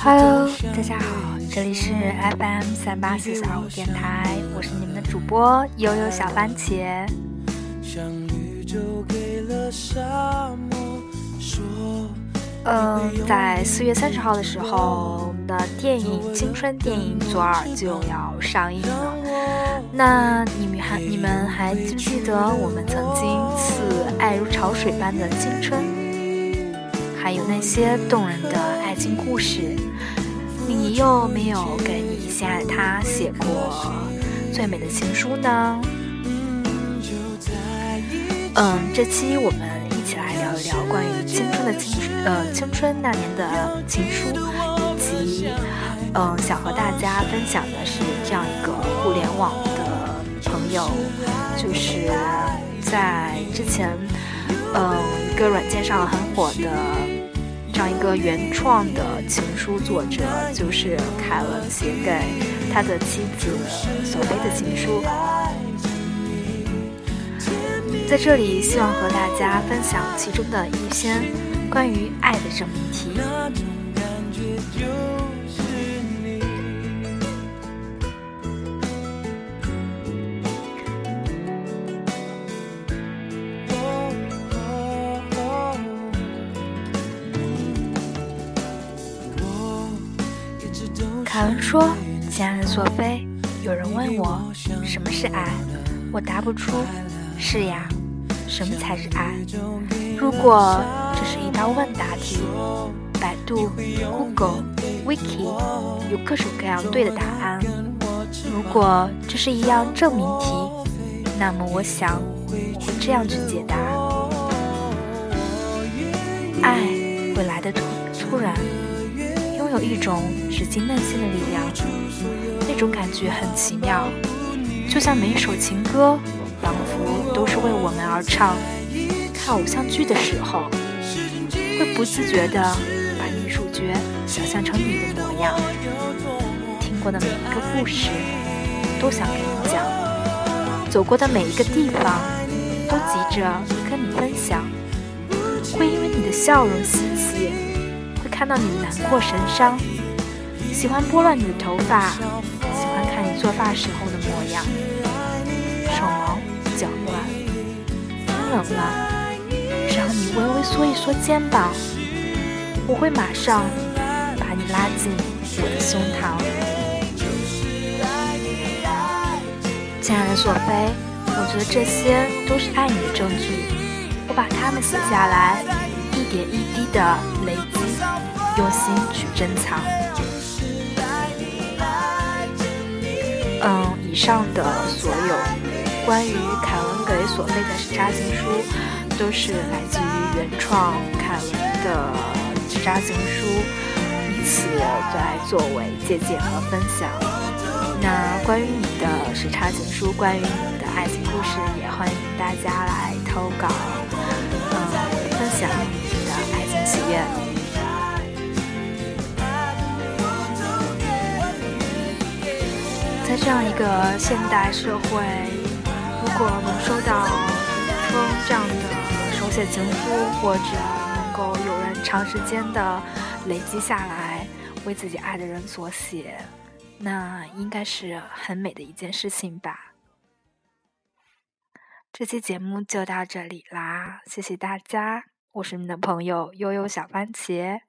Hello，大家好，这里是 FM 三八四四二五电台，我是你们的主播悠悠小番茄。嗯，在四月三十号的时候，我们的电影青春电影《左耳》就要上映了。那你们还你们还记不记得我们曾经似爱如潮水般的青春？还有那些动人的爱情故事，你又没有给你心爱的他写过最美的情书呢？嗯，这期我们一起来聊一聊关于青春的青春，呃，青春那年的情书，以及嗯，想和大家分享的是这样一个互联网的朋友，就是在之前，嗯，一个软件上很火的样一个原创的情书作者，就是凯文写给他的妻子索菲的情书。在这里，希望和大家分享其中的一篇关于爱的这命题。凯文说：“亲爱的索菲，有人问我什么是爱，我答不出。是呀。”什么才是爱？如果这是一道问答题，百度、Google、Wiki 有各种各样对的答案。如果这是一样证明题，那么我想我会这样去解答：有一种直击内心的力量，那种感觉很奇妙，就像每一首情歌。仿佛都是为我们而唱。看偶像剧的时候，会不自觉地把女主角想象成你的模样。听过的每一个故事，都想给你讲；走过的每一个地方，都急着跟你分享。会因为你的笑容欣喜，看到你难过神伤。喜欢拨乱你的头发，喜欢看你做发时候的模样。手毛。脚乱，天冷了，只要你微微缩一缩肩膀，我会马上把你拉进我的胸膛。亲爱的索菲，我觉得这些都是爱你的证据，我把它们写下来，点一滴的累积，用心去珍藏。嗯，以上的所有。关于凯文给索菲的纸扎情书，都是来自于原创凯文的纸扎情书，以此来作为借鉴和分享。那关于你的时差情书，关于你的爱情故事，也欢迎大家来投稿，嗯，分享你的爱情喜悦。在这样一个现代社会。如果能收到一封这样的手写情书，或者能够有人长时间的累积下来，为自己爱的人所写，那应该是很美的一件事情吧。这期节目就到这里啦，谢谢大家，我是你的朋友悠悠小番茄。